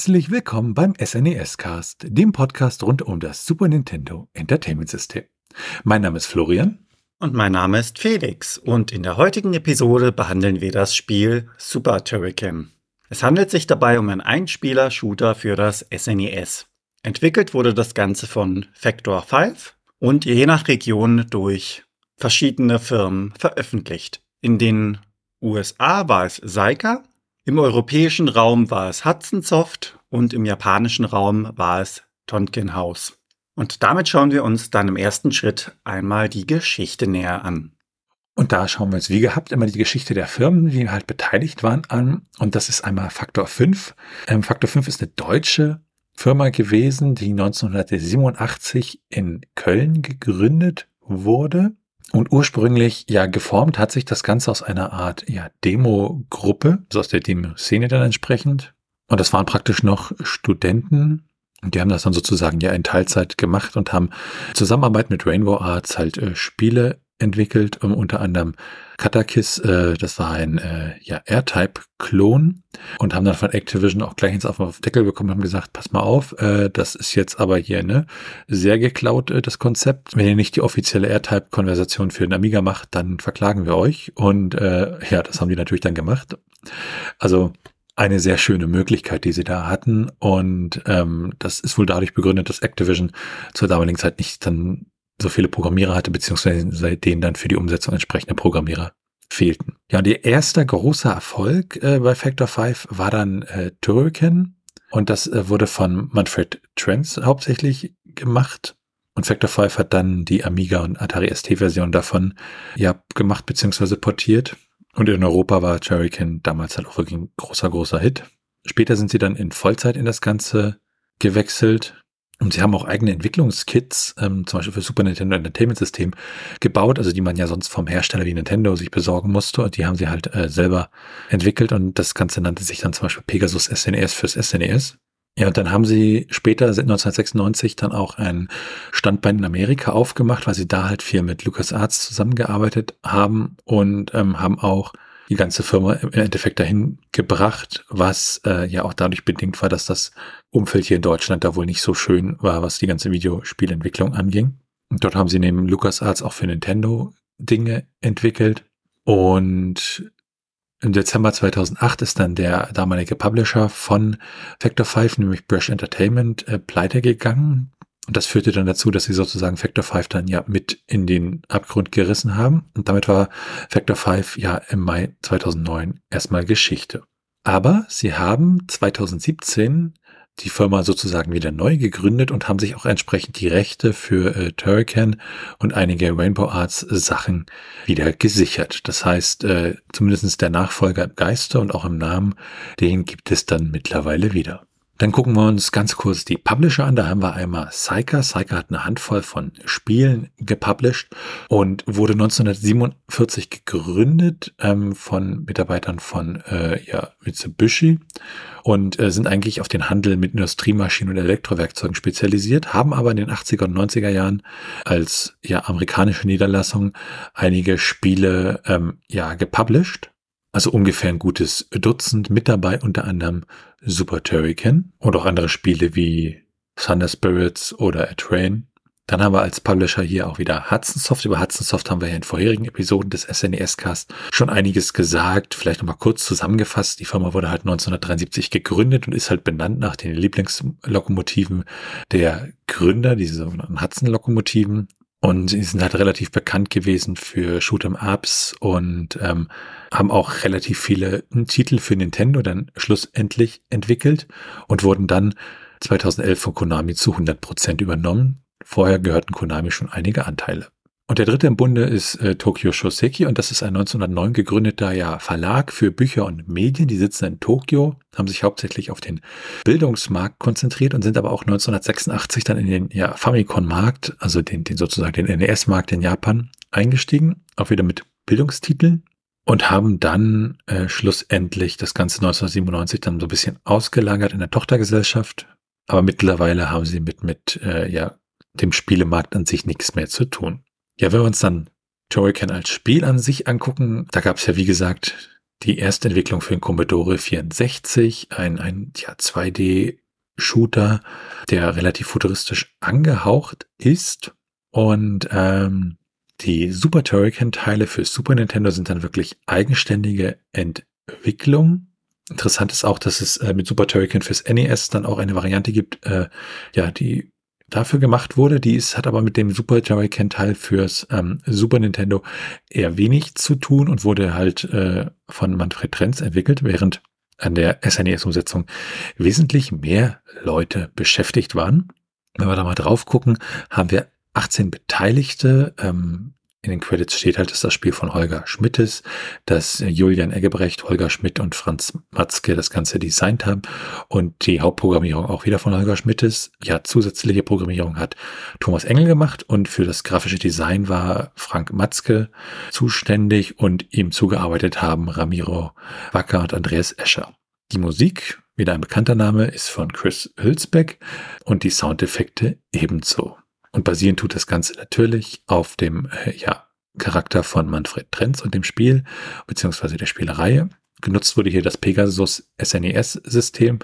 herzlich willkommen beim SNES Cast, dem Podcast rund um das Super Nintendo Entertainment System. Mein Name ist Florian. Und mein Name ist Felix. Und in der heutigen Episode behandeln wir das Spiel Super Turrican. Es handelt sich dabei um einen Einspieler-Shooter für das SNES. Entwickelt wurde das Ganze von Factor 5 und je nach Region durch verschiedene Firmen veröffentlicht. In den USA war es Seika, im europäischen Raum war es Hudson Soft und im japanischen Raum war es Tonkin House. Und damit schauen wir uns dann im ersten Schritt einmal die Geschichte näher an. Und da schauen wir uns wie gehabt immer die Geschichte der Firmen, die halt beteiligt waren, an. Und das ist einmal Faktor 5. Ähm, Faktor 5 ist eine deutsche Firma gewesen, die 1987 in Köln gegründet wurde. Und ursprünglich ja geformt hat sich das Ganze aus einer Art ja, Demo-Gruppe, also aus der Demo-Szene dann entsprechend. Und das waren praktisch noch Studenten. Und die haben das dann sozusagen ja in Teilzeit gemacht und haben Zusammenarbeit mit Rainbow Arts halt äh, Spiele entwickelt, um unter anderem Katakis, äh, das war ein äh, ja, R-Type-Klon und haben dann von Activision auch gleich ins auf den Deckel bekommen und haben gesagt, pass mal auf, äh, das ist jetzt aber hier ne sehr geklaut, äh, das Konzept. Wenn ihr nicht die offizielle R-Type-Konversation für den Amiga macht, dann verklagen wir euch. Und äh, ja, das haben die natürlich dann gemacht. Also eine sehr schöne Möglichkeit, die sie da hatten. Und ähm, das ist wohl dadurch begründet, dass Activision zur damaligen Zeit nicht dann so viele Programmierer hatte, beziehungsweise seitdem dann für die Umsetzung entsprechende Programmierer fehlten. Ja, und ihr erster großer Erfolg äh, bei Factor 5 war dann äh, Turrican und das äh, wurde von Manfred Trends hauptsächlich gemacht. Und Factor 5 hat dann die Amiga und Atari ST-Version davon ja gemacht beziehungsweise portiert. Und in Europa war Turrican damals halt auch wirklich ein großer, großer Hit. Später sind sie dann in Vollzeit in das Ganze gewechselt und sie haben auch eigene Entwicklungskits, ähm, zum Beispiel für Super Nintendo Entertainment System, gebaut, also die man ja sonst vom Hersteller wie Nintendo sich besorgen musste. Und die haben sie halt äh, selber entwickelt. Und das Ganze nannte sich dann zum Beispiel Pegasus SNES fürs SNES. Ja, und dann haben sie später, 1996, dann auch ein Standbein in Amerika aufgemacht, weil sie da halt viel mit LucasArts zusammengearbeitet haben und ähm, haben auch die ganze Firma im Endeffekt dahin gebracht, was äh, ja auch dadurch bedingt war, dass das Umfeld hier in Deutschland da wohl nicht so schön war, was die ganze Videospielentwicklung anging. Und dort haben sie neben LucasArts auch für Nintendo Dinge entwickelt. Und im Dezember 2008 ist dann der damalige Publisher von Factor 5, nämlich Brush Entertainment, äh, pleite gegangen. Und das führte dann dazu, dass sie sozusagen Factor 5 dann ja mit in den Abgrund gerissen haben. Und damit war Factor 5 ja im Mai 2009 erstmal Geschichte. Aber sie haben 2017 die Firma sozusagen wieder neu gegründet und haben sich auch entsprechend die Rechte für äh, Turrican und einige Rainbow Arts Sachen wieder gesichert. Das heißt, äh, zumindest der Nachfolger im Geiste und auch im Namen, den gibt es dann mittlerweile wieder. Dann gucken wir uns ganz kurz die Publisher an. Da haben wir einmal Saika. Saika hat eine Handvoll von Spielen gepublished und wurde 1947 gegründet ähm, von Mitarbeitern von äh, ja, Mitsubishi und äh, sind eigentlich auf den Handel mit Industriemaschinen und Elektrowerkzeugen spezialisiert, haben aber in den 80er und 90er Jahren als ja amerikanische Niederlassung einige Spiele ähm, ja gepublished also ungefähr ein gutes Dutzend mit dabei, unter anderem Super Turrican und auch andere Spiele wie Thunder Spirits oder A Train. Dann haben wir als Publisher hier auch wieder Hudson Soft. Über Hudson Soft haben wir ja in vorherigen Episoden des SNES-Cast schon einiges gesagt. Vielleicht nochmal kurz zusammengefasst. Die Firma wurde halt 1973 gegründet und ist halt benannt nach den Lieblingslokomotiven der Gründer, diese sogenannten Hudson-Lokomotiven. Und sie sind halt relativ bekannt gewesen für Shoot'em Ups und ähm, haben auch relativ viele Titel für Nintendo dann schlussendlich entwickelt und wurden dann 2011 von Konami zu 100 Prozent übernommen. Vorher gehörten Konami schon einige Anteile. Und der dritte im Bunde ist äh, Tokyo Shoseki und das ist ein 1909 gegründeter ja, Verlag für Bücher und Medien. Die sitzen in Tokio, haben sich hauptsächlich auf den Bildungsmarkt konzentriert und sind aber auch 1986 dann in den ja, Famicom-Markt, also den, den sozusagen den NES-Markt in Japan eingestiegen, auch wieder mit Bildungstiteln und haben dann äh, schlussendlich das Ganze 1997 dann so ein bisschen ausgelagert in der Tochtergesellschaft. Aber mittlerweile haben sie mit, mit äh, ja, dem Spielemarkt an sich nichts mehr zu tun. Ja, wenn wir uns dann Turrican als Spiel an sich angucken, da gab es ja wie gesagt die erste Entwicklung für den Commodore 64, ein, ein ja, 2D-Shooter, der relativ futuristisch angehaucht ist. Und ähm, die Super Turrican-Teile für Super Nintendo sind dann wirklich eigenständige Entwicklungen. Interessant ist auch, dass es äh, mit Super Turrican fürs NES dann auch eine Variante gibt, äh, ja, die dafür gemacht wurde. Die ist, hat aber mit dem Super Turrican-Teil fürs ähm, Super Nintendo eher wenig zu tun und wurde halt äh, von Manfred Trenz entwickelt, während an der SNES-Umsetzung wesentlich mehr Leute beschäftigt waren. Wenn wir da mal drauf gucken, haben wir 18 Beteiligte. Ähm, in den Credits steht halt, dass das Spiel von Holger Schmidt ist, dass Julian Eggebrecht, Holger Schmidt und Franz Matzke das Ganze designt haben und die Hauptprogrammierung auch wieder von Holger Schmidt ist. Ja, zusätzliche Programmierung hat Thomas Engel gemacht und für das grafische Design war Frank Matzke zuständig und ihm zugearbeitet haben Ramiro Wacker und Andreas Escher. Die Musik, wieder ein bekannter Name, ist von Chris Hülsbeck und die Soundeffekte ebenso. Und basieren tut das Ganze natürlich auf dem äh, ja, Charakter von Manfred Trenz und dem Spiel, beziehungsweise der Spielereihe. Genutzt wurde hier das Pegasus SNES-System,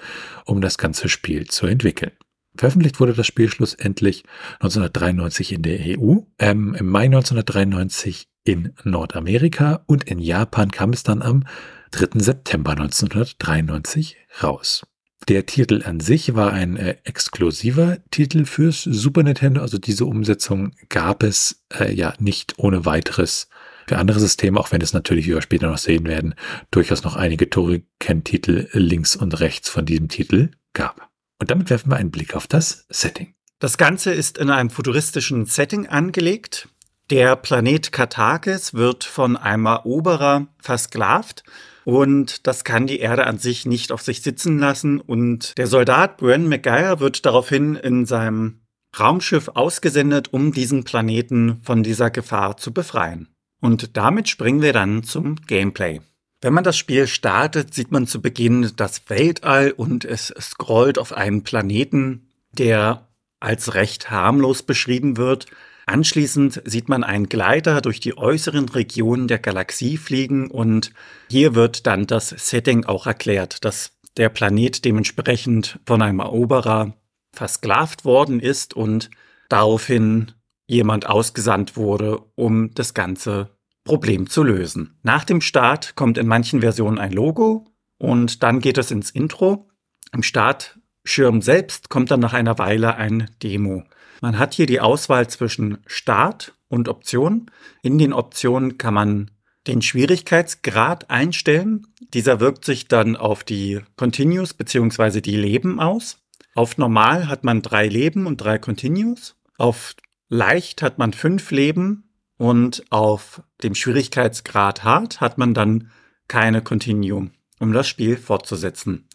um das ganze Spiel zu entwickeln. Veröffentlicht wurde das Spiel schlussendlich 1993 in der EU, ähm, im Mai 1993 in Nordamerika und in Japan kam es dann am 3. September 1993 raus. Der Titel an sich war ein äh, exklusiver Titel fürs Super Nintendo. Also diese Umsetzung gab es äh, ja nicht ohne weiteres für andere Systeme, auch wenn es natürlich, wie wir später noch sehen werden, durchaus noch einige Turrican-Titel links und rechts von diesem Titel gab. Und damit werfen wir einen Blick auf das Setting. Das Ganze ist in einem futuristischen Setting angelegt. Der Planet Katakis wird von einem Eroberer versklavt und das kann die Erde an sich nicht auf sich sitzen lassen. Und der Soldat Bren McGuire wird daraufhin in seinem Raumschiff ausgesendet, um diesen Planeten von dieser Gefahr zu befreien. Und damit springen wir dann zum Gameplay. Wenn man das Spiel startet, sieht man zu Beginn das Weltall und es scrollt auf einen Planeten, der als recht harmlos beschrieben wird. Anschließend sieht man einen Gleiter durch die äußeren Regionen der Galaxie fliegen und hier wird dann das Setting auch erklärt, dass der Planet dementsprechend von einem Eroberer versklavt worden ist und daraufhin jemand ausgesandt wurde, um das ganze Problem zu lösen. Nach dem Start kommt in manchen Versionen ein Logo und dann geht es ins Intro. Im Startschirm selbst kommt dann nach einer Weile ein Demo. Man hat hier die Auswahl zwischen Start und Option. In den Optionen kann man den Schwierigkeitsgrad einstellen. Dieser wirkt sich dann auf die Continues bzw. die Leben aus. Auf Normal hat man drei Leben und drei Continues. Auf Leicht hat man fünf Leben und auf dem Schwierigkeitsgrad Hard hat man dann keine Continue, um das Spiel fortzusetzen.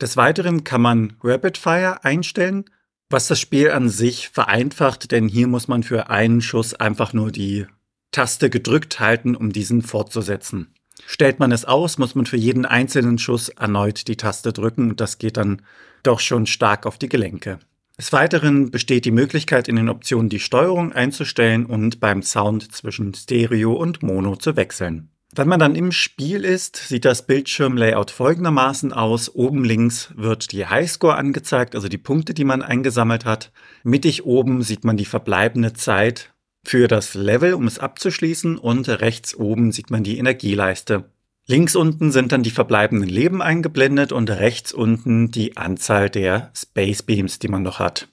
Des Weiteren kann man Rapid Fire einstellen was das Spiel an sich vereinfacht, denn hier muss man für einen Schuss einfach nur die Taste gedrückt halten, um diesen fortzusetzen. Stellt man es aus, muss man für jeden einzelnen Schuss erneut die Taste drücken und das geht dann doch schon stark auf die Gelenke. Des Weiteren besteht die Möglichkeit in den Optionen die Steuerung einzustellen und beim Sound zwischen Stereo und Mono zu wechseln. Wenn man dann im Spiel ist, sieht das Bildschirmlayout folgendermaßen aus. Oben links wird die Highscore angezeigt, also die Punkte, die man eingesammelt hat. Mittig oben sieht man die verbleibende Zeit für das Level, um es abzuschließen. Und rechts oben sieht man die Energieleiste. Links unten sind dann die verbleibenden Leben eingeblendet und rechts unten die Anzahl der Space Beams, die man noch hat.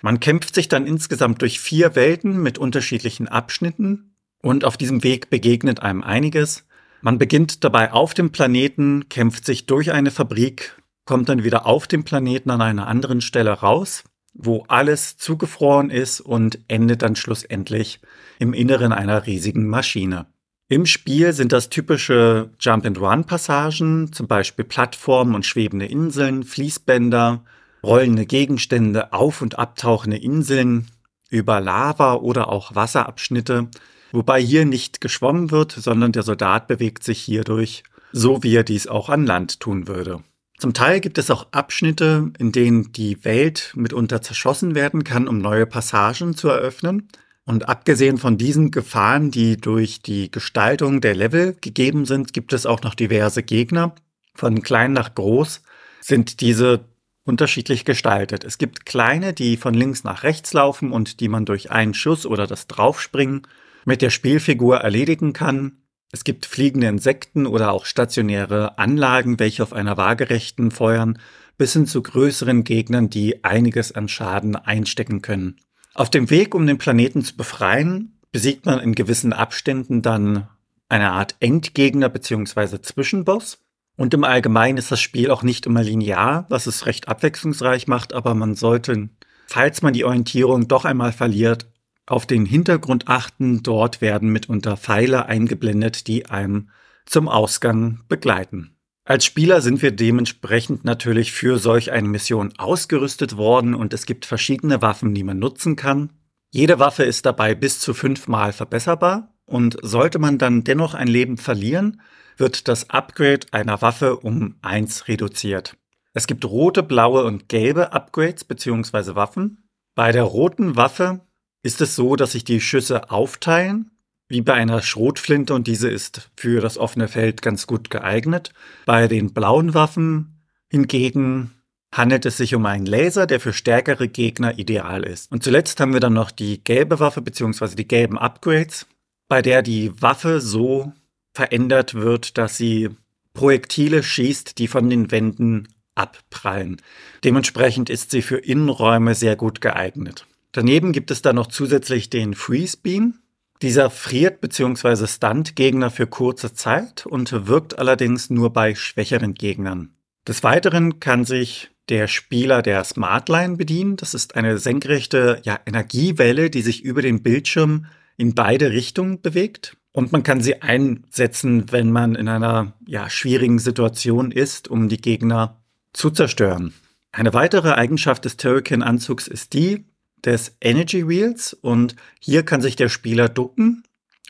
Man kämpft sich dann insgesamt durch vier Welten mit unterschiedlichen Abschnitten. Und auf diesem Weg begegnet einem einiges. Man beginnt dabei auf dem Planeten, kämpft sich durch eine Fabrik, kommt dann wieder auf dem Planeten an einer anderen Stelle raus, wo alles zugefroren ist und endet dann schlussendlich im Inneren einer riesigen Maschine. Im Spiel sind das typische Jump-and-Run-Passagen, zum Beispiel Plattformen und schwebende Inseln, Fließbänder, rollende Gegenstände, auf- und abtauchende Inseln, über Lava oder auch Wasserabschnitte Wobei hier nicht geschwommen wird, sondern der Soldat bewegt sich hierdurch so, wie er dies auch an Land tun würde. Zum Teil gibt es auch Abschnitte, in denen die Welt mitunter zerschossen werden kann, um neue Passagen zu eröffnen. Und abgesehen von diesen Gefahren, die durch die Gestaltung der Level gegeben sind, gibt es auch noch diverse Gegner. Von klein nach groß sind diese unterschiedlich gestaltet. Es gibt kleine, die von links nach rechts laufen und die man durch einen Schuss oder das Draufspringen mit der Spielfigur erledigen kann. Es gibt fliegende Insekten oder auch stationäre Anlagen, welche auf einer waagerechten feuern, bis hin zu größeren Gegnern, die einiges an Schaden einstecken können. Auf dem Weg, um den Planeten zu befreien, besiegt man in gewissen Abständen dann eine Art Endgegner bzw. Zwischenboss. Und im Allgemeinen ist das Spiel auch nicht immer linear, was es recht abwechslungsreich macht, aber man sollte, falls man die Orientierung doch einmal verliert, auf den Hintergrund achten. Dort werden mitunter Pfeile eingeblendet, die einem zum Ausgang begleiten. Als Spieler sind wir dementsprechend natürlich für solch eine Mission ausgerüstet worden und es gibt verschiedene Waffen, die man nutzen kann. Jede Waffe ist dabei bis zu fünfmal verbesserbar und sollte man dann dennoch ein Leben verlieren, wird das Upgrade einer Waffe um eins reduziert. Es gibt rote, blaue und gelbe Upgrades bzw. Waffen. Bei der roten Waffe ist es so, dass sich die Schüsse aufteilen wie bei einer Schrotflinte und diese ist für das offene Feld ganz gut geeignet. Bei den blauen Waffen hingegen handelt es sich um einen Laser, der für stärkere Gegner ideal ist. Und zuletzt haben wir dann noch die gelbe Waffe bzw. die gelben Upgrades, bei der die Waffe so verändert wird, dass sie Projektile schießt, die von den Wänden abprallen. Dementsprechend ist sie für Innenräume sehr gut geeignet. Daneben gibt es dann noch zusätzlich den Freeze Beam. Dieser friert bzw. stunt Gegner für kurze Zeit und wirkt allerdings nur bei schwächeren Gegnern. Des Weiteren kann sich der Spieler der Smartline bedienen. Das ist eine senkrechte ja, Energiewelle, die sich über den Bildschirm in beide Richtungen bewegt. Und man kann sie einsetzen, wenn man in einer ja, schwierigen Situation ist, um die Gegner zu zerstören. Eine weitere Eigenschaft des Turrican-Anzugs ist die, des Energy Wheels und hier kann sich der Spieler ducken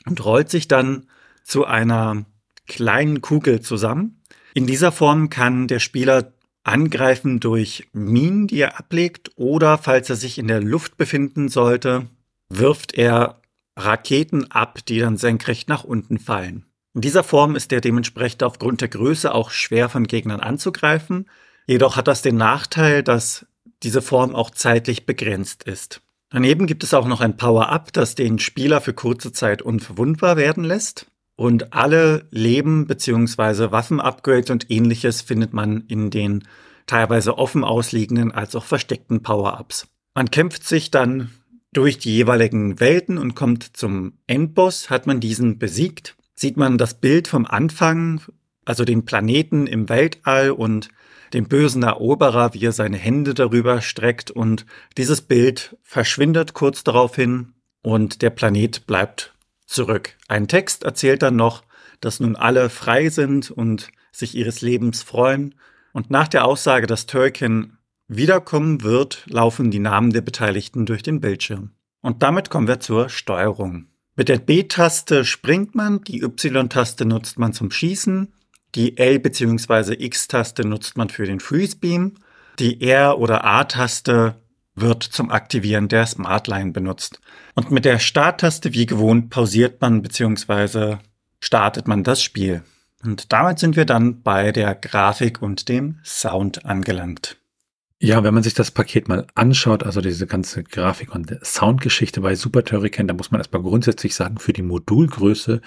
und rollt sich dann zu einer kleinen Kugel zusammen. In dieser Form kann der Spieler angreifen durch Minen, die er ablegt oder falls er sich in der Luft befinden sollte, wirft er Raketen ab, die dann senkrecht nach unten fallen. In dieser Form ist er dementsprechend aufgrund der Größe auch schwer von Gegnern anzugreifen. Jedoch hat das den Nachteil, dass diese Form auch zeitlich begrenzt ist. Daneben gibt es auch noch ein Power-Up, das den Spieler für kurze Zeit unverwundbar werden lässt. Und alle Leben- bzw. Waffen-Upgrades und ähnliches findet man in den teilweise offen ausliegenden als auch versteckten Power-Ups. Man kämpft sich dann durch die jeweiligen Welten und kommt zum Endboss. Hat man diesen besiegt, sieht man das Bild vom Anfang, also den Planeten im Weltall und den bösen Eroberer, wie er seine Hände darüber streckt und dieses Bild verschwindet kurz daraufhin und der Planet bleibt zurück. Ein Text erzählt dann noch, dass nun alle frei sind und sich ihres Lebens freuen und nach der Aussage, dass Turkin wiederkommen wird, laufen die Namen der Beteiligten durch den Bildschirm. Und damit kommen wir zur Steuerung. Mit der B-Taste springt man, die Y-Taste nutzt man zum Schießen, die L- bzw. X-Taste nutzt man für den Freeze Beam. Die R- oder A-Taste wird zum Aktivieren der Smartline benutzt. Und mit der Start-Taste wie gewohnt pausiert man bzw. startet man das Spiel. Und damit sind wir dann bei der Grafik und dem Sound angelangt. Ja, wenn man sich das Paket mal anschaut, also diese ganze Grafik und Soundgeschichte bei Super Turrican, da muss man erstmal grundsätzlich sagen, für die Modulgröße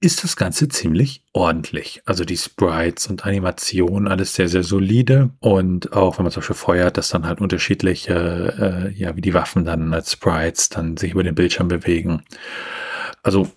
ist das Ganze ziemlich ordentlich. Also die Sprites und Animationen, alles sehr, sehr solide. Und auch wenn man zum Beispiel feuert, dass dann halt unterschiedliche, äh, ja, wie die Waffen dann als Sprites dann sich über den Bildschirm bewegen. Also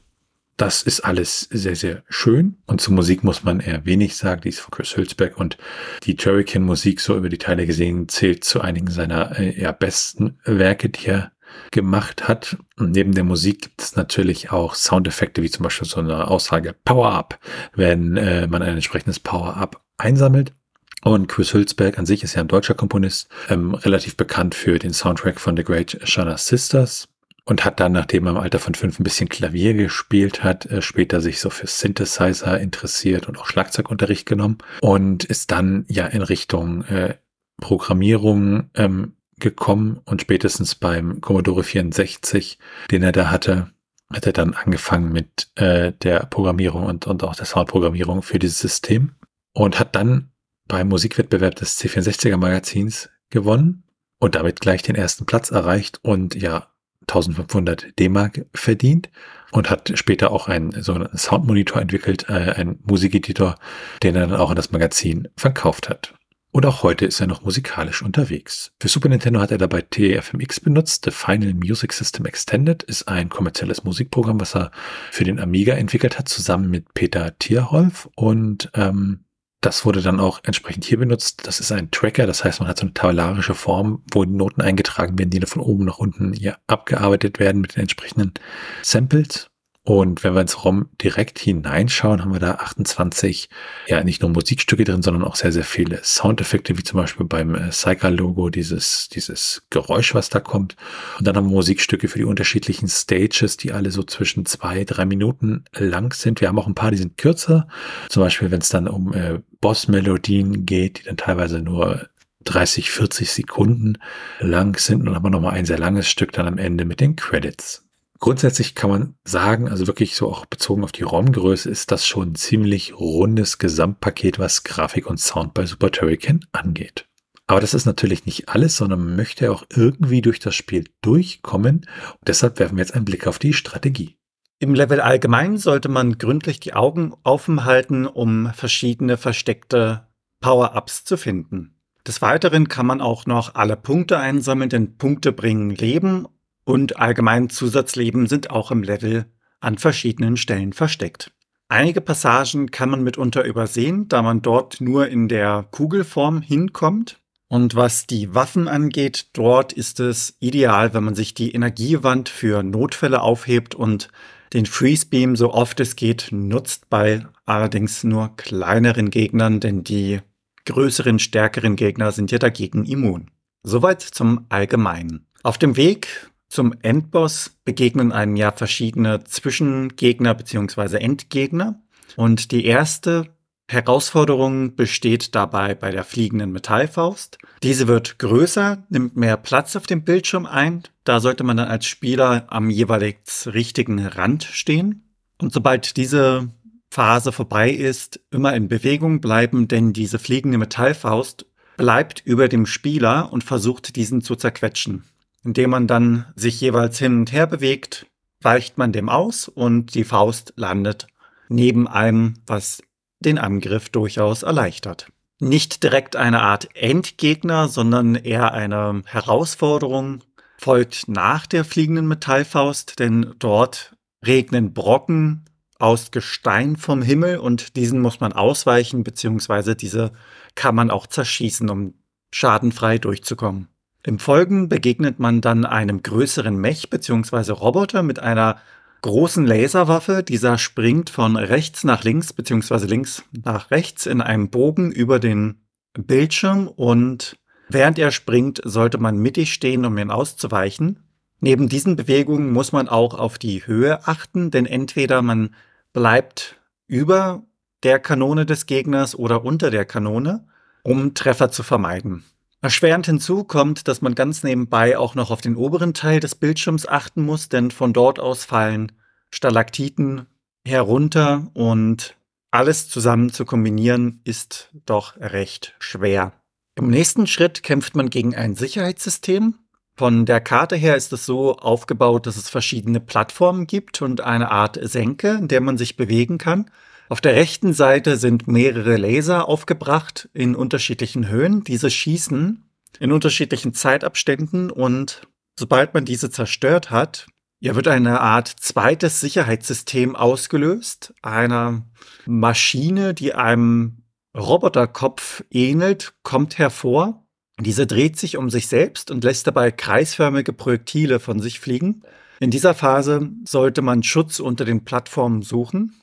das ist alles sehr, sehr schön. Und zur Musik muss man eher wenig sagen. Die ist von Chris Hülsberg und die Turrican Musik, so über die Teile gesehen, zählt zu einigen seiner äh, ja, besten Werke, die er gemacht hat. Und neben der Musik gibt es natürlich auch Soundeffekte, wie zum Beispiel so eine Aussage Power-Up, wenn äh, man ein entsprechendes Power-Up einsammelt. Und Chris Hülsberg an sich ist ja ein deutscher Komponist, ähm, relativ bekannt für den Soundtrack von The Great Shana Sisters und hat dann, nachdem er im Alter von fünf ein bisschen Klavier gespielt hat, äh, später sich so für Synthesizer interessiert und auch Schlagzeugunterricht genommen und ist dann ja in Richtung äh, Programmierung ähm, gekommen und spätestens beim Commodore 64, den er da hatte, hat er dann angefangen mit äh, der Programmierung und, und auch der Soundprogrammierung für dieses System und hat dann beim Musikwettbewerb des C64er Magazins gewonnen und damit gleich den ersten Platz erreicht und ja 1500 D-Mark verdient und hat später auch einen sogenannten Soundmonitor entwickelt, äh, einen Musikeditor, den er dann auch in das Magazin verkauft hat. Und auch heute ist er noch musikalisch unterwegs. Für Super Nintendo hat er dabei TFMX benutzt. The Final Music System Extended ist ein kommerzielles Musikprogramm, was er für den Amiga entwickelt hat, zusammen mit Peter Tierholf. Und ähm, das wurde dann auch entsprechend hier benutzt. Das ist ein Tracker, das heißt, man hat so eine tabellarische Form, wo die Noten eingetragen werden, die von oben nach unten hier abgearbeitet werden mit den entsprechenden Samples. Und wenn wir ins ROM direkt hineinschauen, haben wir da 28, ja, nicht nur Musikstücke drin, sondern auch sehr, sehr viele Soundeffekte, wie zum Beispiel beim äh, Cycle-Logo, dieses, dieses Geräusch, was da kommt. Und dann haben wir Musikstücke für die unterschiedlichen Stages, die alle so zwischen zwei, drei Minuten lang sind. Wir haben auch ein paar, die sind kürzer. Zum Beispiel, wenn es dann um äh, Boss-Melodien geht, die dann teilweise nur 30, 40 Sekunden lang sind. Und dann haben wir nochmal ein sehr langes Stück dann am Ende mit den Credits. Grundsätzlich kann man sagen, also wirklich so auch bezogen auf die ROM-Größe, ist das schon ein ziemlich rundes Gesamtpaket, was Grafik und Sound bei Super Turrican angeht. Aber das ist natürlich nicht alles, sondern man möchte auch irgendwie durch das Spiel durchkommen. Und deshalb werfen wir jetzt einen Blick auf die Strategie. Im Level allgemein sollte man gründlich die Augen offen halten, um verschiedene versteckte Power-Ups zu finden. Des Weiteren kann man auch noch alle Punkte einsammeln, denn Punkte bringen Leben und allgemein Zusatzleben sind auch im Level an verschiedenen Stellen versteckt. Einige Passagen kann man mitunter übersehen, da man dort nur in der Kugelform hinkommt. Und was die Waffen angeht, dort ist es ideal, wenn man sich die Energiewand für Notfälle aufhebt und den Freeze Beam so oft es geht nutzt bei allerdings nur kleineren Gegnern, denn die größeren, stärkeren Gegner sind ja dagegen immun. Soweit zum Allgemeinen. Auf dem Weg zum Endboss begegnen einem ja verschiedene Zwischengegner bzw. Endgegner. Und die erste Herausforderung besteht dabei bei der fliegenden Metallfaust. Diese wird größer, nimmt mehr Platz auf dem Bildschirm ein. Da sollte man dann als Spieler am jeweils richtigen Rand stehen. Und sobald diese Phase vorbei ist, immer in Bewegung bleiben, denn diese fliegende Metallfaust bleibt über dem Spieler und versucht diesen zu zerquetschen indem man dann sich jeweils hin und her bewegt, weicht man dem aus und die Faust landet neben einem, was den Angriff durchaus erleichtert. Nicht direkt eine Art Endgegner, sondern eher eine Herausforderung folgt nach der fliegenden Metallfaust, denn dort regnen Brocken aus Gestein vom Himmel und diesen muss man ausweichen, beziehungsweise diese kann man auch zerschießen, um schadenfrei durchzukommen. Im Folgen begegnet man dann einem größeren Mech bzw. Roboter mit einer großen Laserwaffe. Dieser springt von rechts nach links bzw. links nach rechts in einem Bogen über den Bildschirm und während er springt, sollte man mittig stehen, um ihn auszuweichen. Neben diesen Bewegungen muss man auch auf die Höhe achten, denn entweder man bleibt über der Kanone des Gegners oder unter der Kanone, um Treffer zu vermeiden. Erschwerend hinzu kommt, dass man ganz nebenbei auch noch auf den oberen Teil des Bildschirms achten muss, denn von dort aus fallen Stalaktiten herunter und alles zusammen zu kombinieren ist doch recht schwer. Im nächsten Schritt kämpft man gegen ein Sicherheitssystem. Von der Karte her ist es so aufgebaut, dass es verschiedene Plattformen gibt und eine Art Senke, in der man sich bewegen kann. Auf der rechten Seite sind mehrere Laser aufgebracht in unterschiedlichen Höhen. Diese schießen in unterschiedlichen Zeitabständen und sobald man diese zerstört hat, ja, wird eine Art zweites Sicherheitssystem ausgelöst, einer Maschine, die einem Roboterkopf ähnelt, kommt hervor. Diese dreht sich um sich selbst und lässt dabei kreisförmige Projektile von sich fliegen. In dieser Phase sollte man Schutz unter den Plattformen suchen.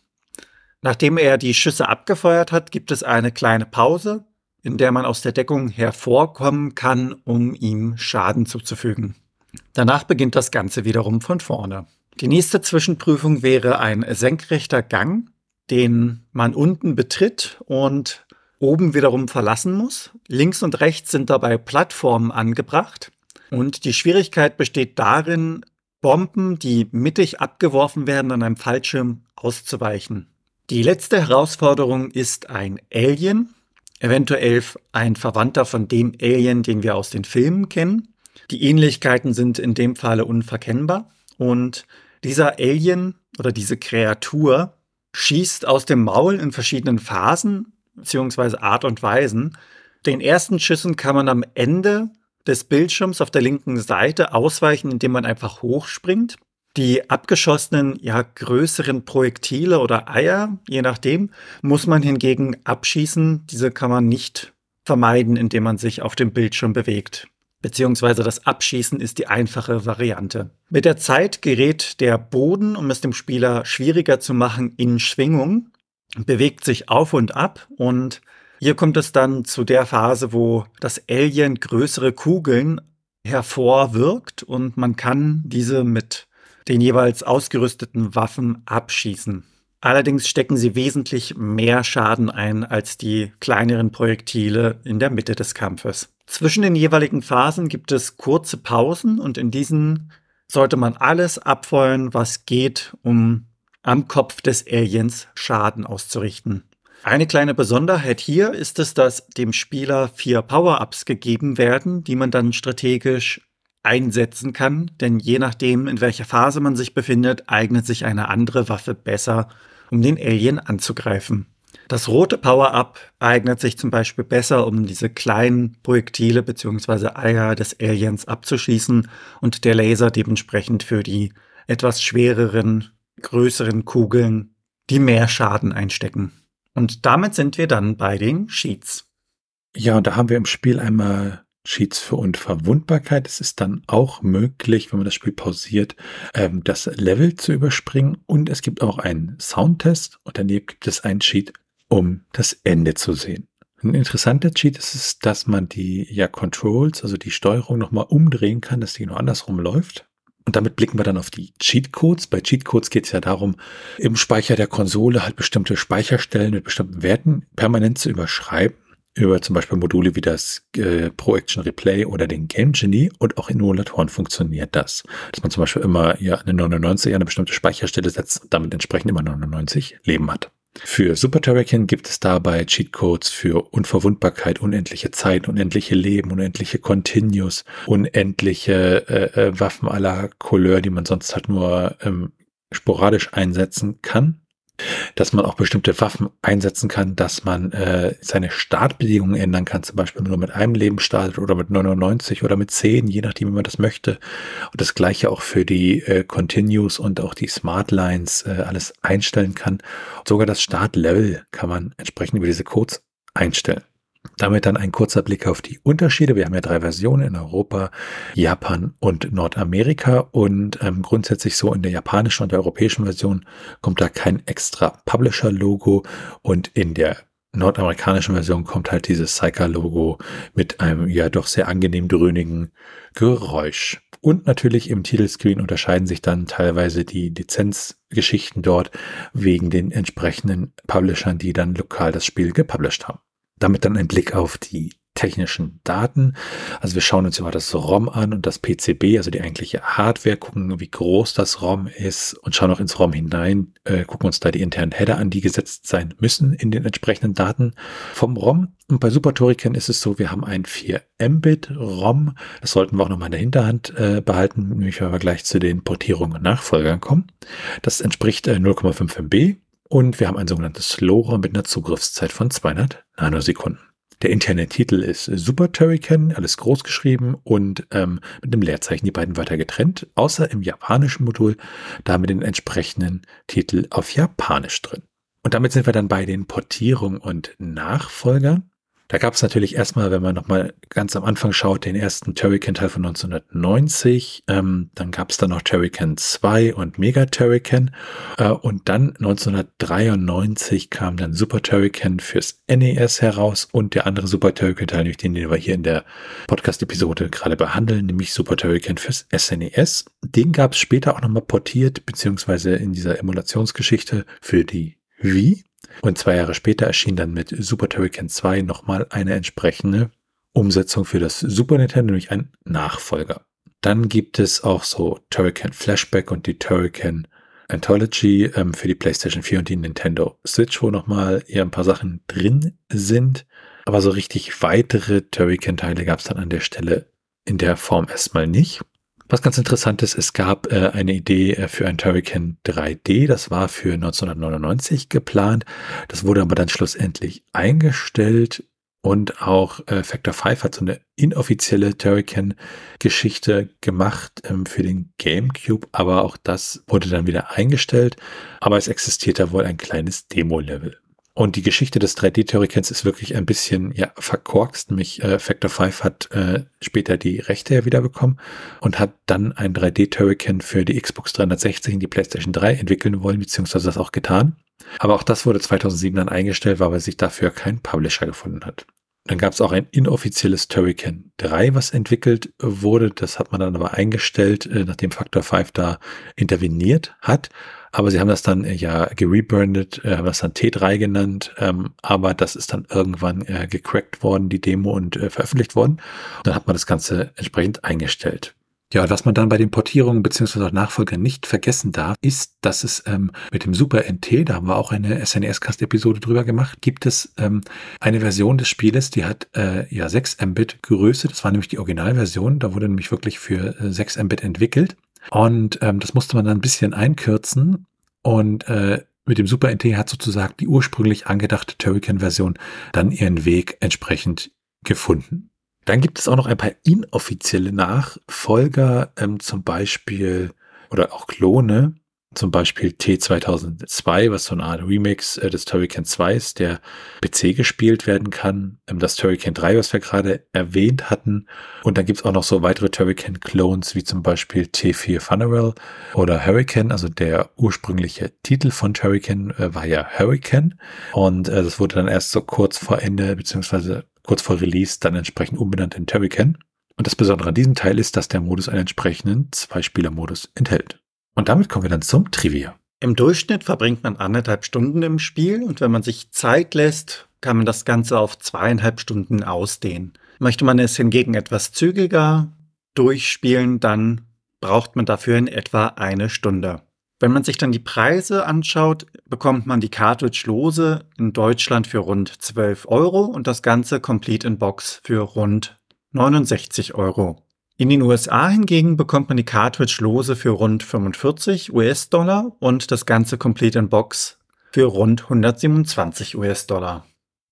Nachdem er die Schüsse abgefeuert hat, gibt es eine kleine Pause, in der man aus der Deckung hervorkommen kann, um ihm Schaden zuzufügen. Danach beginnt das Ganze wiederum von vorne. Die nächste Zwischenprüfung wäre ein senkrechter Gang, den man unten betritt und oben wiederum verlassen muss. Links und rechts sind dabei Plattformen angebracht. Und die Schwierigkeit besteht darin, Bomben, die mittig abgeworfen werden, an einem Fallschirm auszuweichen. Die letzte Herausforderung ist ein Alien, eventuell ein Verwandter von dem Alien, den wir aus den Filmen kennen. Die Ähnlichkeiten sind in dem Falle unverkennbar. Und dieser Alien oder diese Kreatur schießt aus dem Maul in verschiedenen Phasen bzw. Art und Weisen. Den ersten Schüssen kann man am Ende des Bildschirms auf der linken Seite ausweichen, indem man einfach hochspringt. Die abgeschossenen, ja, größeren Projektile oder Eier, je nachdem, muss man hingegen abschießen. Diese kann man nicht vermeiden, indem man sich auf dem Bildschirm bewegt. Beziehungsweise das Abschießen ist die einfache Variante. Mit der Zeit gerät der Boden, um es dem Spieler schwieriger zu machen, in Schwingung, bewegt sich auf und ab und hier kommt es dann zu der Phase, wo das Alien größere Kugeln hervorwirkt und man kann diese mit den jeweils ausgerüsteten Waffen abschießen. Allerdings stecken sie wesentlich mehr Schaden ein als die kleineren Projektile in der Mitte des Kampfes. Zwischen den jeweiligen Phasen gibt es kurze Pausen und in diesen sollte man alles abfeuern, was geht, um am Kopf des Aliens Schaden auszurichten. Eine kleine Besonderheit hier ist es, dass dem Spieler vier Power-Ups gegeben werden, die man dann strategisch einsetzen kann, denn je nachdem, in welcher Phase man sich befindet, eignet sich eine andere Waffe besser, um den Alien anzugreifen. Das rote Power-Up eignet sich zum Beispiel besser, um diese kleinen Projektile bzw. Eier des Aliens abzuschießen und der Laser dementsprechend für die etwas schwereren, größeren Kugeln, die mehr Schaden einstecken. Und damit sind wir dann bei den Sheets. Ja, und da haben wir im Spiel einmal Cheats für Unverwundbarkeit. Es ist dann auch möglich, wenn man das Spiel pausiert, ähm, das Level zu überspringen. Und es gibt auch einen Soundtest und daneben gibt es einen Cheat, um das Ende zu sehen. Ein interessanter Cheat ist es, dass man die ja Controls, also die Steuerung nochmal umdrehen kann, dass die nur andersrum läuft. Und damit blicken wir dann auf die Cheatcodes. Bei Cheatcodes geht es ja darum, im Speicher der Konsole halt bestimmte Speicherstellen mit bestimmten Werten permanent zu überschreiben über zum Beispiel Module wie das äh, Pro Action Replay oder den Game Genie und auch in Emulatoren funktioniert das. Dass man zum Beispiel immer ja eine 99 an eine bestimmte Speicherstelle setzt und damit entsprechend immer 99 Leben hat. Für Super Turrican gibt es dabei Cheatcodes für Unverwundbarkeit, unendliche Zeit, unendliche Leben, unendliche Continues, unendliche äh, äh, Waffen aller Couleur, die man sonst halt nur ähm, sporadisch einsetzen kann dass man auch bestimmte Waffen einsetzen kann, dass man äh, seine Startbedingungen ändern kann, zum Beispiel nur mit einem Leben startet oder mit 99 oder mit 10, je nachdem, wie man das möchte. Und das gleiche auch für die äh, Continues und auch die Smart Lines äh, alles einstellen kann. sogar das Startlevel kann man entsprechend über diese Codes einstellen. Damit dann ein kurzer Blick auf die Unterschiede. Wir haben ja drei Versionen in Europa, Japan und Nordamerika und ähm, grundsätzlich so in der japanischen und der europäischen Version kommt da kein extra Publisher-Logo und in der nordamerikanischen Version kommt halt dieses Psyker-Logo mit einem ja doch sehr angenehm dröhnigen Geräusch. Und natürlich im Titelscreen unterscheiden sich dann teilweise die Lizenzgeschichten dort wegen den entsprechenden Publishern, die dann lokal das Spiel gepublished haben. Damit dann ein Blick auf die technischen Daten. Also wir schauen uns immer das ROM an und das PCB, also die eigentliche Hardware, gucken, wie groß das ROM ist und schauen auch ins ROM hinein, äh, gucken uns da die internen Header an, die gesetzt sein müssen in den entsprechenden Daten vom ROM. Und bei SuperTorican ist es so, wir haben ein 4 Mbit ROM. Das sollten wir auch nochmal in der Hinterhand äh, behalten, nämlich wenn wir gleich zu den Portierungen und Nachfolgern kommen. Das entspricht äh, 0,5 MB und wir haben ein sogenanntes Slow-ROM mit einer Zugriffszeit von 200 Nanosekunden. Der interne Titel ist Super Turrican, alles groß geschrieben und ähm, mit einem Leerzeichen die beiden Wörter getrennt, außer im japanischen Modul, da mit den entsprechenden Titel auf Japanisch drin. Und damit sind wir dann bei den Portierungen und Nachfolgern. Da gab es natürlich erstmal, wenn man nochmal ganz am Anfang schaut, den ersten Turrican-Teil von 1990. Ähm, dann gab es dann noch Turrican 2 und Mega Turrican. Äh, und dann 1993 kam dann Super Turrican fürs NES heraus und der andere Super Turrican-Teil, den, den wir hier in der Podcast-Episode gerade behandeln, nämlich Super Turrican fürs SNES. Den gab es später auch nochmal portiert, beziehungsweise in dieser Emulationsgeschichte für die Wii. Und zwei Jahre später erschien dann mit Super Turrican 2 nochmal eine entsprechende Umsetzung für das Super Nintendo, nämlich ein Nachfolger. Dann gibt es auch so Turrican Flashback und die Turrican Anthology ähm, für die PlayStation 4 und die Nintendo Switch, wo nochmal eher ein paar Sachen drin sind. Aber so richtig weitere Turrican-Teile gab es dann an der Stelle in der Form erstmal nicht. Was ganz interessant ist, es gab äh, eine Idee äh, für ein Turrican 3D, das war für 1999 geplant, das wurde aber dann schlussendlich eingestellt und auch äh, Factor 5 hat so eine inoffizielle Turrican-Geschichte gemacht ähm, für den GameCube, aber auch das wurde dann wieder eingestellt. Aber es existiert da wohl ein kleines Demo-Level. Und die Geschichte des 3D-Turricans ist wirklich ein bisschen ja, verkorkst. Nämlich äh, Factor 5 hat äh, später die Rechte ja wieder bekommen und hat dann ein 3D-Turrican für die Xbox 360 und die PlayStation 3 entwickeln wollen, beziehungsweise das auch getan. Aber auch das wurde 2007 dann eingestellt, weil sich dafür kein Publisher gefunden hat. Dann gab es auch ein inoffizielles Turrican 3, was entwickelt wurde. Das hat man dann aber eingestellt, äh, nachdem Factor 5 da interveniert hat. Aber sie haben das dann äh, ja gerebrandet, äh, haben das dann T3 genannt. Ähm, aber das ist dann irgendwann gecrackt worden, die Demo, und veröffentlicht worden. Und dann hat man das Ganze entsprechend eingestellt. Ja, was man dann bei den Portierungen beziehungsweise Nachfolgern nicht vergessen darf, ist, dass es ähm, mit dem Super NT, da haben wir auch eine SNES-Cast-Episode drüber gemacht, gibt es ähm, eine Version des Spieles, die hat äh, ja 6 Mbit Größe. Das war nämlich die Originalversion. Da wurde nämlich wirklich für äh, 6 Mbit entwickelt. Und ähm, das musste man dann ein bisschen einkürzen. Und äh, mit dem Super NT hat sozusagen die ursprünglich angedachte Turrican-Version dann ihren Weg entsprechend gefunden. Dann gibt es auch noch ein paar inoffizielle Nachfolger, ähm, zum Beispiel oder auch Klone, zum Beispiel T2002, was so eine Art Remix äh, des Turrican 2 ist, der PC gespielt werden kann. Ähm, das Turrican 3, was wir gerade erwähnt hatten. Und dann gibt es auch noch so weitere Turrican-Clones, wie zum Beispiel T4 Funeral oder Hurricane. Also der ursprüngliche Titel von Turrican äh, war ja Hurricane. Und äh, das wurde dann erst so kurz vor Ende, beziehungsweise kurz vor Release dann entsprechend umbenannt in Turrican. Und das Besondere an diesem Teil ist, dass der Modus einen entsprechenden Zwei-Spieler-Modus enthält. Und damit kommen wir dann zum Trivia. Im Durchschnitt verbringt man anderthalb Stunden im Spiel und wenn man sich Zeit lässt, kann man das Ganze auf zweieinhalb Stunden ausdehnen. Möchte man es hingegen etwas zügiger durchspielen, dann braucht man dafür in etwa eine Stunde. Wenn man sich dann die Preise anschaut, bekommt man die Cartridge lose in Deutschland für rund 12 Euro und das Ganze Complete in Box für rund 69 Euro. In den USA hingegen bekommt man die Cartridge lose für rund 45 US-Dollar und das Ganze Complete in Box für rund 127 US-Dollar.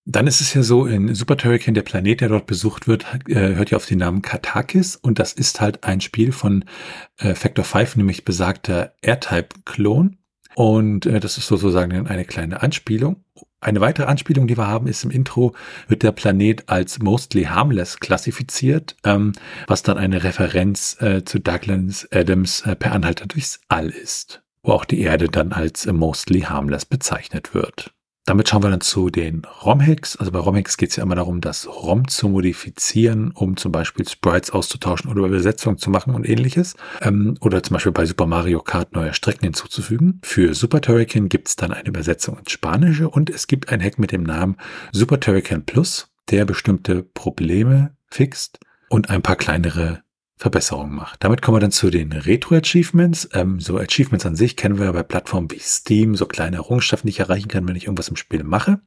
Dann ist es ja so, in Super Turrican, der Planet, der dort besucht wird, äh, hört ja auf den Namen Katakis und das ist halt ein Spiel von äh, Factor 5, nämlich besagter R-Type-Klon. Und äh, das ist sozusagen eine kleine Anspielung. Eine weitere Anspielung, die wir haben, ist im Intro, wird der Planet als mostly harmless klassifiziert, ähm, was dann eine Referenz äh, zu Douglas Adams äh, per Anhalter durchs All ist, wo auch die Erde dann als mostly harmless bezeichnet wird. Damit schauen wir dann zu den ROM-Hacks. Also bei ROM-Hacks geht es ja immer darum, das ROM zu modifizieren, um zum Beispiel Sprites auszutauschen oder Übersetzungen zu machen und ähnliches. Ähm, oder zum Beispiel bei Super Mario Kart neue Strecken hinzuzufügen. Für Super Turrican gibt es dann eine Übersetzung ins Spanische und es gibt ein Hack mit dem Namen Super Turrican Plus, der bestimmte Probleme fixt und ein paar kleinere Verbesserungen macht. Damit kommen wir dann zu den Retro-Achievements. Ähm, so Achievements an sich kennen wir ja bei Plattformen wie Steam, so kleine Errungenschaften, die ich erreichen kann, wenn ich irgendwas im Spiel mache.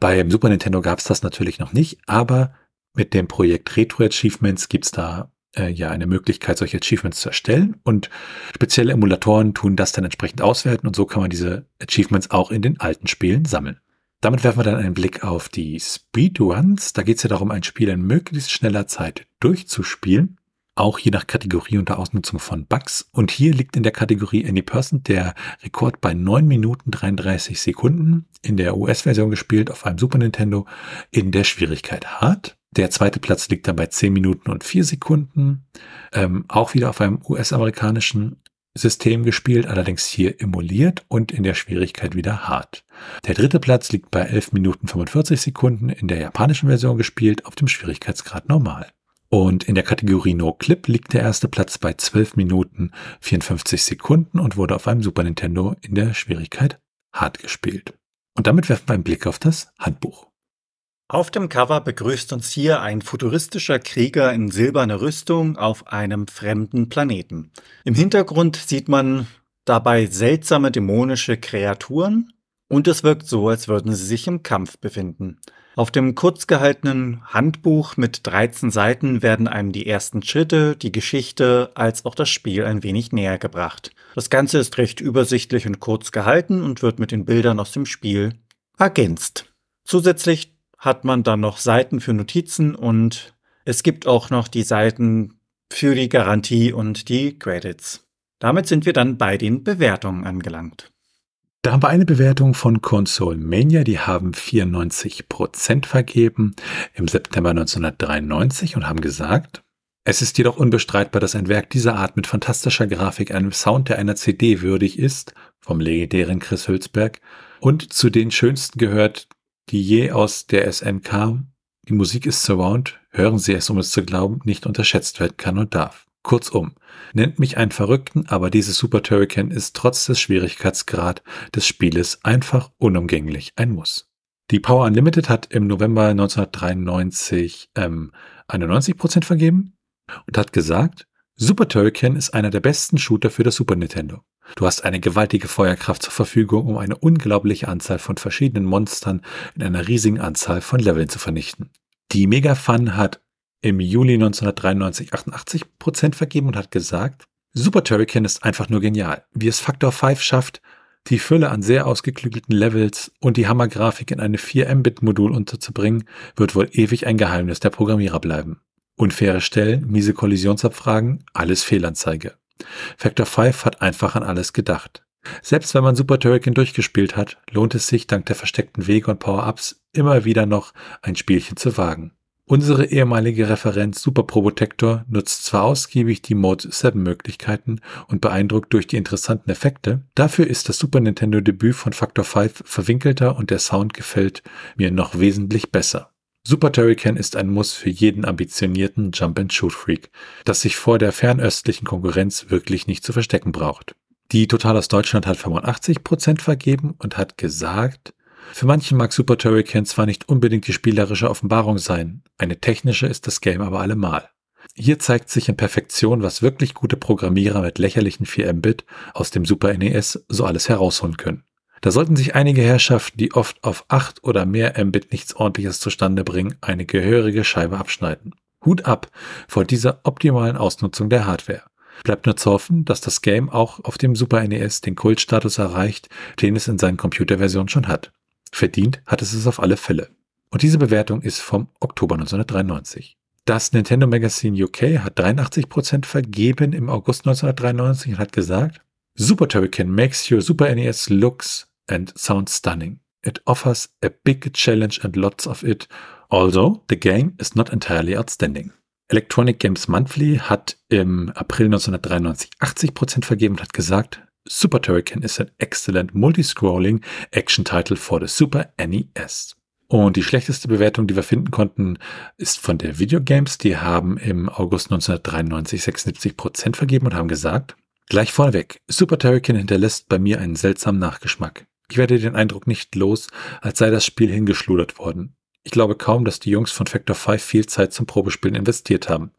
Beim Super Nintendo gab es das natürlich noch nicht, aber mit dem Projekt Retro-Achievements gibt es da äh, ja eine Möglichkeit, solche Achievements zu erstellen und spezielle Emulatoren tun das dann entsprechend auswerten und so kann man diese Achievements auch in den alten Spielen sammeln. Damit werfen wir dann einen Blick auf die Speedruns. Da geht es ja darum, ein Spiel in möglichst schneller Zeit durchzuspielen auch je nach Kategorie unter Ausnutzung von Bugs. Und hier liegt in der Kategorie Any Person der Rekord bei 9 Minuten 33 Sekunden, in der US-Version gespielt auf einem Super Nintendo in der Schwierigkeit Hard. Der zweite Platz liegt dann bei 10 Minuten und 4 Sekunden, ähm, auch wieder auf einem US-amerikanischen System gespielt, allerdings hier emuliert und in der Schwierigkeit wieder hart. Der dritte Platz liegt bei 11 Minuten 45 Sekunden in der japanischen Version gespielt, auf dem Schwierigkeitsgrad normal. Und in der Kategorie No Clip liegt der erste Platz bei 12 Minuten 54 Sekunden und wurde auf einem Super Nintendo in der Schwierigkeit hart gespielt. Und damit werfen wir einen Blick auf das Handbuch. Auf dem Cover begrüßt uns hier ein futuristischer Krieger in silberner Rüstung auf einem fremden Planeten. Im Hintergrund sieht man dabei seltsame dämonische Kreaturen und es wirkt so, als würden sie sich im Kampf befinden. Auf dem kurz gehaltenen Handbuch mit 13 Seiten werden einem die ersten Schritte, die Geschichte als auch das Spiel ein wenig näher gebracht. Das Ganze ist recht übersichtlich und kurz gehalten und wird mit den Bildern aus dem Spiel ergänzt. Zusätzlich hat man dann noch Seiten für Notizen und es gibt auch noch die Seiten für die Garantie und die Credits. Damit sind wir dann bei den Bewertungen angelangt. Da haben wir eine Bewertung von Console Mania, die haben 94% vergeben im September 1993 und haben gesagt, es ist jedoch unbestreitbar, dass ein Werk dieser Art mit fantastischer Grafik, einem Sound, der einer CD würdig ist, vom legendären Chris Hülsberg, und zu den schönsten gehört, die je aus der SN kam. Die Musik ist Surround, hören Sie es, um es zu glauben, nicht unterschätzt werden kann und darf. Kurzum, nennt mich einen Verrückten, aber dieses Super Turrican ist trotz des Schwierigkeitsgrad des Spieles einfach unumgänglich ein Muss. Die Power Unlimited hat im November 1993 ähm, 91% vergeben und hat gesagt, Super Turrican ist einer der besten Shooter für das Super Nintendo. Du hast eine gewaltige Feuerkraft zur Verfügung, um eine unglaubliche Anzahl von verschiedenen Monstern in einer riesigen Anzahl von Leveln zu vernichten. Die Mega Fun hat im Juli 1993 88% vergeben und hat gesagt, Super Turrican ist einfach nur genial. Wie es Factor 5 schafft, die Fülle an sehr ausgeklügelten Levels und die Hammergrafik in eine 4-Mbit-Modul unterzubringen, wird wohl ewig ein Geheimnis der Programmierer bleiben. Unfaire Stellen, miese Kollisionsabfragen, alles Fehlanzeige. Factor 5 hat einfach an alles gedacht. Selbst wenn man Super Turrican durchgespielt hat, lohnt es sich dank der versteckten Wege und Power-Ups immer wieder noch ein Spielchen zu wagen. Unsere ehemalige Referenz Super Probotector nutzt zwar ausgiebig die Mode 7 Möglichkeiten und beeindruckt durch die interessanten Effekte, dafür ist das Super Nintendo Debüt von Factor 5 verwinkelter und der Sound gefällt mir noch wesentlich besser. Super Turrican ist ein Muss für jeden ambitionierten Jump-and-Shoot-Freak, das sich vor der fernöstlichen Konkurrenz wirklich nicht zu verstecken braucht. Die Total aus Deutschland hat 85% vergeben und hat gesagt, für manche mag Super Turrican zwar nicht unbedingt die spielerische Offenbarung sein, eine technische ist das Game aber allemal. Hier zeigt sich in Perfektion, was wirklich gute Programmierer mit lächerlichen 4M-Bit aus dem Super NES so alles herausholen können. Da sollten sich einige Herrschaften, die oft auf 8 oder mehr Mbit nichts ordentliches zustande bringen, eine gehörige Scheibe abschneiden. Hut ab vor dieser optimalen Ausnutzung der Hardware. Bleibt nur zu hoffen, dass das Game auch auf dem Super NES den Kultstatus erreicht, den es in seinen Computerversionen schon hat. Verdient hat es es auf alle Fälle. Und diese Bewertung ist vom Oktober 1993. Das Nintendo Magazine UK hat 83% vergeben im August 1993 und hat gesagt, Super Turrican makes your Super NES looks and sounds stunning. It offers a big challenge and lots of it, although the game is not entirely outstanding. Electronic Games Monthly hat im April 1993 80% vergeben und hat gesagt, Super Turrican is an excellent multi-scrolling action title for the Super NES. Und die schlechteste Bewertung, die wir finden konnten, ist von der Videogames. Die haben im August 1993 76% vergeben und haben gesagt, gleich vorneweg, Super Turrican hinterlässt bei mir einen seltsamen Nachgeschmack. Ich werde den Eindruck nicht los, als sei das Spiel hingeschludert worden. Ich glaube kaum, dass die Jungs von Factor 5 viel Zeit zum Probespielen investiert haben.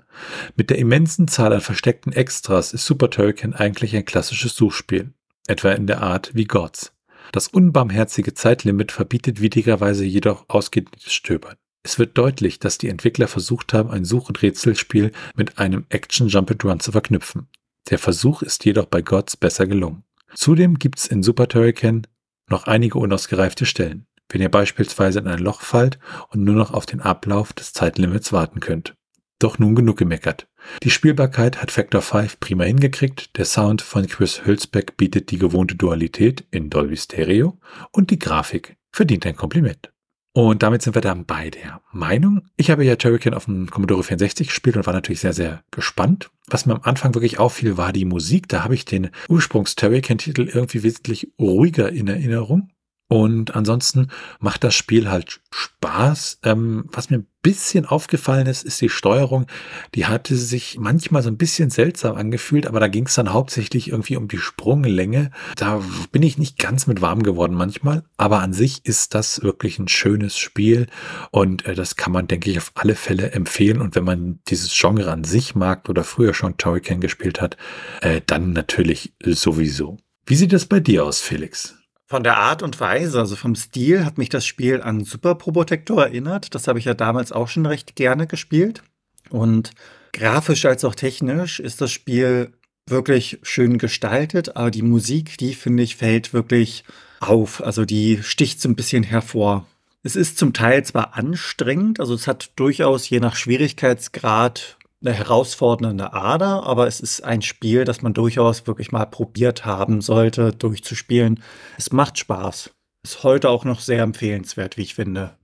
Mit der immensen Zahl an versteckten Extras ist Super Turrican eigentlich ein klassisches Suchspiel. Etwa in der Art wie Gods. Das unbarmherzige Zeitlimit verbietet widrigerweise jedoch ausgedehntes Stöbern. Es wird deutlich, dass die Entwickler versucht haben, ein Such- und Rätselspiel mit einem Action-Jump-and-Run zu verknüpfen. Der Versuch ist jedoch bei Gods besser gelungen. Zudem gibt's in Super Turrican noch einige unausgereifte Stellen, wenn ihr beispielsweise in ein Loch fallt und nur noch auf den Ablauf des Zeitlimits warten könnt. Doch nun genug gemeckert. Die Spielbarkeit hat Factor 5 prima hingekriegt, der Sound von Chris Hülsbeck bietet die gewohnte Dualität in Dolby Stereo und die Grafik verdient ein Kompliment. Und damit sind wir dann bei der Meinung. Ich habe ja Turrican auf dem Commodore 64 gespielt und war natürlich sehr, sehr gespannt. Was mir am Anfang wirklich auffiel, war die Musik. Da habe ich den Ursprungs-Turrican-Titel irgendwie wesentlich ruhiger in Erinnerung. Und ansonsten macht das Spiel halt Spaß. Ähm, was mir ein bisschen aufgefallen ist, ist die Steuerung. Die hatte sich manchmal so ein bisschen seltsam angefühlt, aber da ging es dann hauptsächlich irgendwie um die Sprunglänge. Da bin ich nicht ganz mit warm geworden manchmal, aber an sich ist das wirklich ein schönes Spiel und äh, das kann man, denke ich, auf alle Fälle empfehlen. Und wenn man dieses Genre an sich mag oder früher schon Turrican gespielt hat, äh, dann natürlich sowieso. Wie sieht das bei dir aus, Felix? Von der Art und Weise, also vom Stil, hat mich das Spiel an Super Probotector erinnert. Das habe ich ja damals auch schon recht gerne gespielt. Und grafisch als auch technisch ist das Spiel wirklich schön gestaltet, aber die Musik, die finde ich, fällt wirklich auf. Also die sticht so ein bisschen hervor. Es ist zum Teil zwar anstrengend, also es hat durchaus je nach Schwierigkeitsgrad eine herausfordernde Ader, aber es ist ein Spiel, das man durchaus wirklich mal probiert haben sollte, durchzuspielen. Es macht Spaß. Ist heute auch noch sehr empfehlenswert, wie ich finde.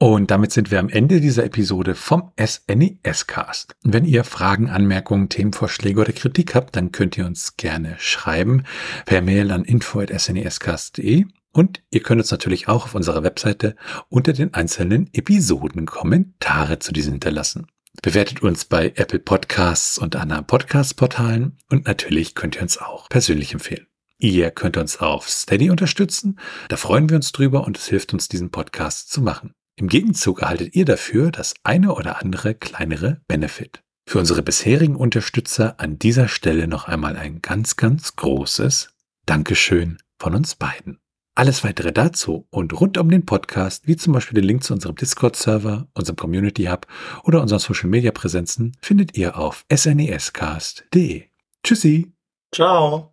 Und damit sind wir am Ende dieser Episode vom SNES Cast. Wenn ihr Fragen, Anmerkungen, Themenvorschläge oder Kritik habt, dann könnt ihr uns gerne schreiben per Mail an info@snescast.de und ihr könnt uns natürlich auch auf unserer Webseite unter den einzelnen Episoden Kommentare zu diesen hinterlassen. Bewertet uns bei Apple Podcasts und anderen Podcast-Portalen und natürlich könnt ihr uns auch persönlich empfehlen. Ihr könnt uns auf Steady unterstützen. Da freuen wir uns drüber und es hilft uns, diesen Podcast zu machen. Im Gegenzug erhaltet ihr dafür das eine oder andere kleinere Benefit. Für unsere bisherigen Unterstützer an dieser Stelle noch einmal ein ganz, ganz großes Dankeschön von uns beiden. Alles weitere dazu und rund um den Podcast, wie zum Beispiel den Link zu unserem Discord-Server, unserem Community Hub oder unseren Social-Media-Präsenzen, findet ihr auf snescast.de. Tschüssi. Ciao.